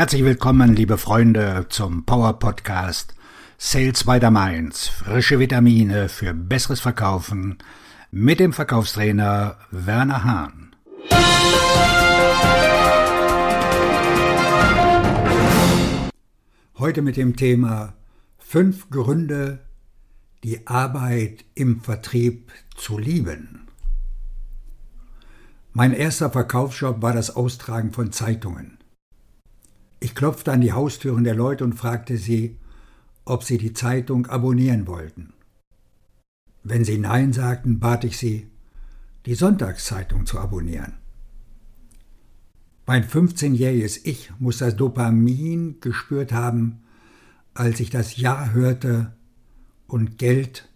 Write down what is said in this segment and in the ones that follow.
Herzlich willkommen, liebe Freunde, zum Power Podcast Sales by the Mainz. Frische Vitamine für besseres Verkaufen mit dem Verkaufstrainer Werner Hahn. Heute mit dem Thema fünf Gründe, die Arbeit im Vertrieb zu lieben. Mein erster Verkaufsjob war das Austragen von Zeitungen. Ich klopfte an die Haustüren der Leute und fragte sie, ob sie die Zeitung abonnieren wollten. Wenn sie Nein sagten, bat ich sie, die Sonntagszeitung zu abonnieren. Mein 15-jähriges Ich muss das Dopamin gespürt haben, als ich das Ja hörte und Geld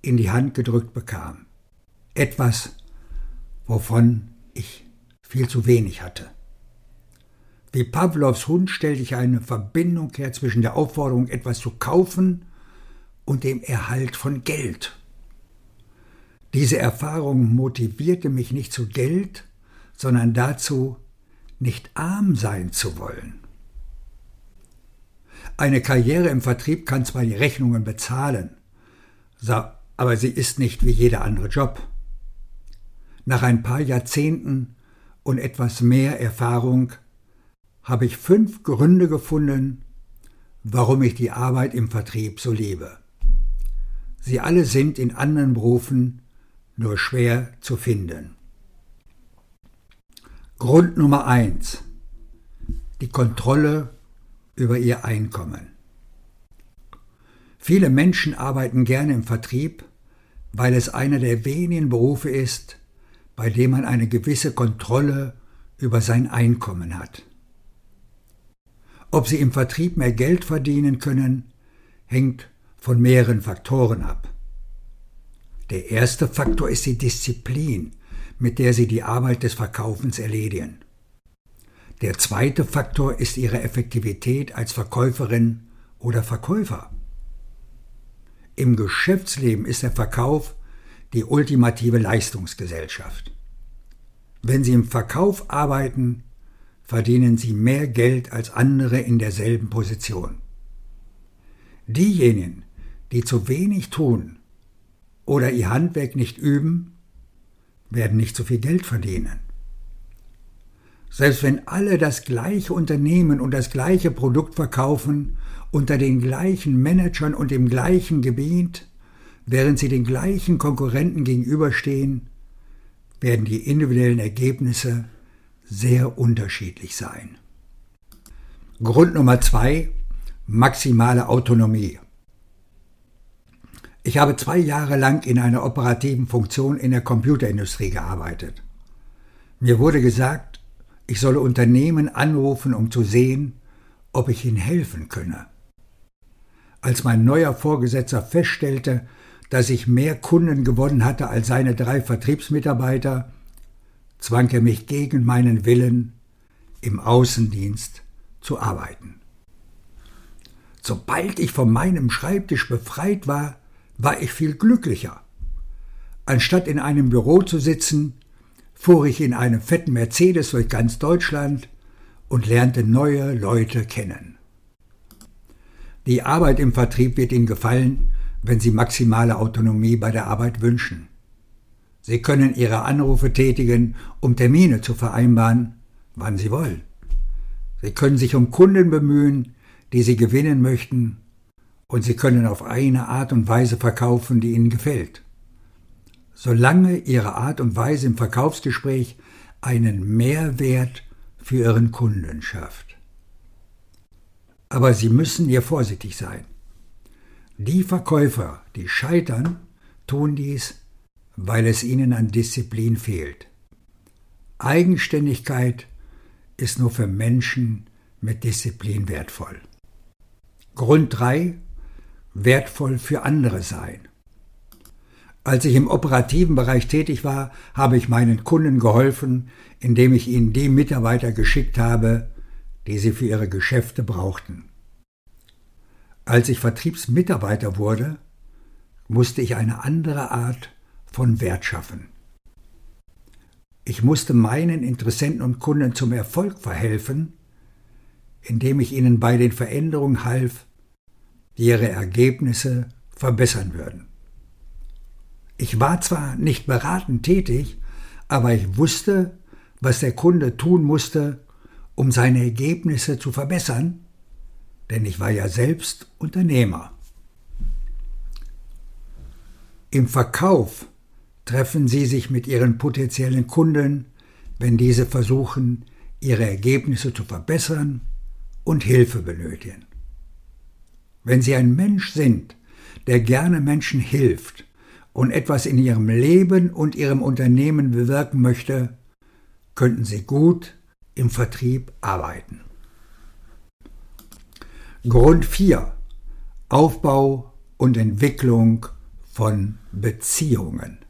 in die Hand gedrückt bekam. Etwas, wovon ich viel zu wenig hatte. Wie Pavlovs Hund stellte ich eine Verbindung her zwischen der Aufforderung, etwas zu kaufen und dem Erhalt von Geld. Diese Erfahrung motivierte mich nicht zu Geld, sondern dazu, nicht arm sein zu wollen. Eine Karriere im Vertrieb kann zwar die Rechnungen bezahlen, aber sie ist nicht wie jeder andere Job. Nach ein paar Jahrzehnten und etwas mehr Erfahrung habe ich fünf Gründe gefunden, warum ich die Arbeit im Vertrieb so liebe. Sie alle sind in anderen Berufen nur schwer zu finden. Grund Nummer eins: Die Kontrolle über ihr Einkommen. Viele Menschen arbeiten gerne im Vertrieb, weil es einer der wenigen Berufe ist, bei dem man eine gewisse Kontrolle über sein Einkommen hat. Ob sie im Vertrieb mehr Geld verdienen können, hängt von mehreren Faktoren ab. Der erste Faktor ist die Disziplin, mit der sie die Arbeit des Verkaufens erledigen. Der zweite Faktor ist ihre Effektivität als Verkäuferin oder Verkäufer. Im Geschäftsleben ist der Verkauf die ultimative Leistungsgesellschaft. Wenn Sie im Verkauf arbeiten, verdienen sie mehr Geld als andere in derselben Position. Diejenigen, die zu wenig tun oder ihr Handwerk nicht üben, werden nicht so viel Geld verdienen. Selbst wenn alle das gleiche Unternehmen und das gleiche Produkt verkaufen, unter den gleichen Managern und im gleichen Gebiet, während sie den gleichen Konkurrenten gegenüberstehen, werden die individuellen Ergebnisse sehr unterschiedlich sein. Grund Nummer zwei, maximale Autonomie. Ich habe zwei Jahre lang in einer operativen Funktion in der Computerindustrie gearbeitet. Mir wurde gesagt, ich solle Unternehmen anrufen, um zu sehen, ob ich ihnen helfen könne. Als mein neuer Vorgesetzter feststellte, dass ich mehr Kunden gewonnen hatte als seine drei Vertriebsmitarbeiter, zwang er mich gegen meinen Willen im Außendienst zu arbeiten. Sobald ich von meinem Schreibtisch befreit war, war ich viel glücklicher. Anstatt in einem Büro zu sitzen, fuhr ich in einem fetten Mercedes durch ganz Deutschland und lernte neue Leute kennen. Die Arbeit im Vertrieb wird Ihnen gefallen, wenn Sie maximale Autonomie bei der Arbeit wünschen. Sie können Ihre Anrufe tätigen, um Termine zu vereinbaren, wann Sie wollen. Sie können sich um Kunden bemühen, die Sie gewinnen möchten, und Sie können auf eine Art und Weise verkaufen, die Ihnen gefällt. Solange Ihre Art und Weise im Verkaufsgespräch einen Mehrwert für Ihren Kunden schafft. Aber Sie müssen hier vorsichtig sein. Die Verkäufer, die scheitern, tun dies, weil es ihnen an Disziplin fehlt. Eigenständigkeit ist nur für Menschen mit Disziplin wertvoll. Grund 3. Wertvoll für andere sein. Als ich im operativen Bereich tätig war, habe ich meinen Kunden geholfen, indem ich ihnen die Mitarbeiter geschickt habe, die sie für ihre Geschäfte brauchten. Als ich Vertriebsmitarbeiter wurde, musste ich eine andere Art von Wert schaffen. Ich musste meinen Interessenten und Kunden zum Erfolg verhelfen, indem ich ihnen bei den Veränderungen half, die ihre Ergebnisse verbessern würden. Ich war zwar nicht beratend tätig, aber ich wusste, was der Kunde tun musste, um seine Ergebnisse zu verbessern, denn ich war ja selbst Unternehmer. Im Verkauf treffen Sie sich mit Ihren potenziellen Kunden, wenn diese versuchen, ihre Ergebnisse zu verbessern und Hilfe benötigen. Wenn Sie ein Mensch sind, der gerne Menschen hilft und etwas in Ihrem Leben und Ihrem Unternehmen bewirken möchte, könnten Sie gut im Vertrieb arbeiten. Grund 4. Aufbau und Entwicklung von Beziehungen.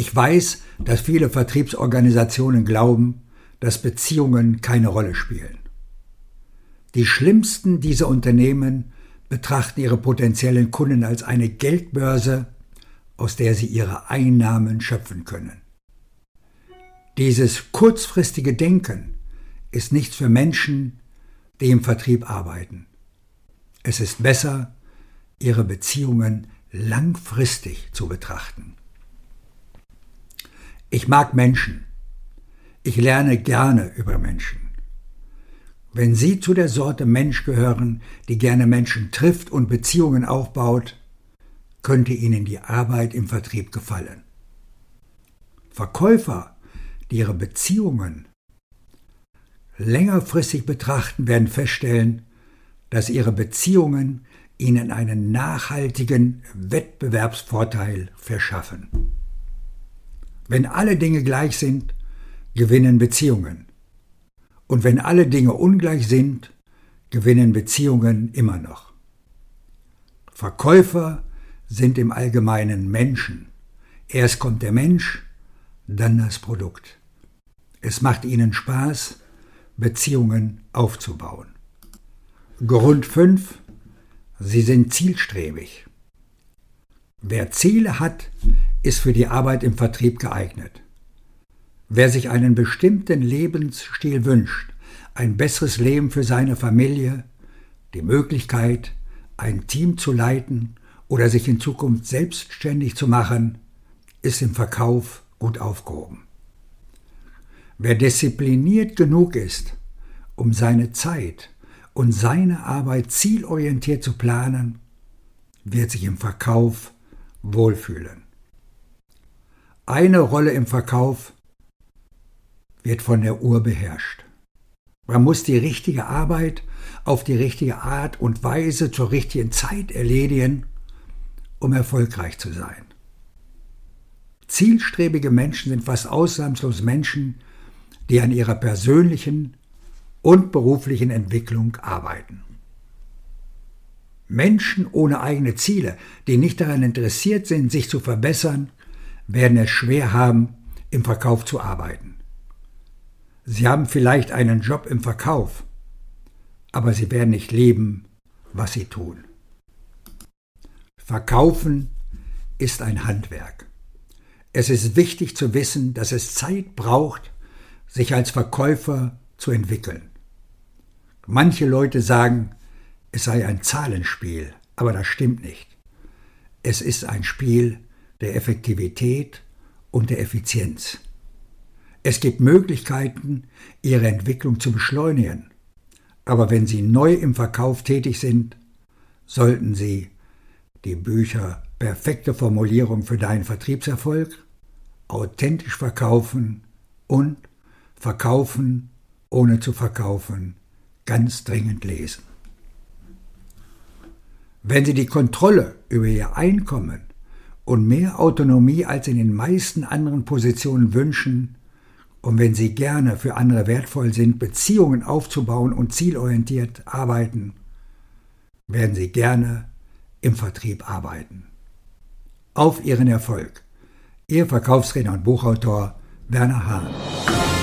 Ich weiß, dass viele Vertriebsorganisationen glauben, dass Beziehungen keine Rolle spielen. Die schlimmsten dieser Unternehmen betrachten ihre potenziellen Kunden als eine Geldbörse, aus der sie ihre Einnahmen schöpfen können. Dieses kurzfristige Denken ist nichts für Menschen, die im Vertrieb arbeiten. Es ist besser, ihre Beziehungen langfristig zu betrachten. Ich mag Menschen. Ich lerne gerne über Menschen. Wenn Sie zu der Sorte Mensch gehören, die gerne Menschen trifft und Beziehungen aufbaut, könnte Ihnen die Arbeit im Vertrieb gefallen. Verkäufer, die ihre Beziehungen längerfristig betrachten, werden feststellen, dass ihre Beziehungen ihnen einen nachhaltigen Wettbewerbsvorteil verschaffen. Wenn alle Dinge gleich sind, gewinnen Beziehungen. Und wenn alle Dinge ungleich sind, gewinnen Beziehungen immer noch. Verkäufer sind im Allgemeinen Menschen. Erst kommt der Mensch, dann das Produkt. Es macht ihnen Spaß, Beziehungen aufzubauen. Grund 5. Sie sind zielstrebig. Wer Ziele hat, ist für die Arbeit im Vertrieb geeignet. Wer sich einen bestimmten Lebensstil wünscht, ein besseres Leben für seine Familie, die Möglichkeit, ein Team zu leiten oder sich in Zukunft selbstständig zu machen, ist im Verkauf gut aufgehoben. Wer diszipliniert genug ist, um seine Zeit und seine Arbeit zielorientiert zu planen, wird sich im Verkauf wohlfühlen. Eine Rolle im Verkauf wird von der Uhr beherrscht. Man muss die richtige Arbeit auf die richtige Art und Weise zur richtigen Zeit erledigen, um erfolgreich zu sein. Zielstrebige Menschen sind fast ausnahmslos Menschen, die an ihrer persönlichen und beruflichen Entwicklung arbeiten. Menschen ohne eigene Ziele, die nicht daran interessiert sind, sich zu verbessern, werden es schwer haben, im Verkauf zu arbeiten. Sie haben vielleicht einen Job im Verkauf, aber sie werden nicht leben, was sie tun. Verkaufen ist ein Handwerk. Es ist wichtig zu wissen, dass es Zeit braucht, sich als Verkäufer zu entwickeln. Manche Leute sagen, es sei ein Zahlenspiel, aber das stimmt nicht. Es ist ein Spiel der Effektivität und der Effizienz. Es gibt Möglichkeiten, ihre Entwicklung zu beschleunigen. Aber wenn Sie neu im Verkauf tätig sind, sollten Sie die Bücher Perfekte Formulierung für deinen Vertriebserfolg, authentisch verkaufen und Verkaufen ohne zu verkaufen ganz dringend lesen. Wenn Sie die Kontrolle über Ihr Einkommen und mehr Autonomie als in den meisten anderen Positionen wünschen, und wenn Sie gerne für andere wertvoll sind, Beziehungen aufzubauen und zielorientiert arbeiten, werden Sie gerne im Vertrieb arbeiten. Auf Ihren Erfolg. Ihr Verkaufsredner und Buchautor Werner Hahn.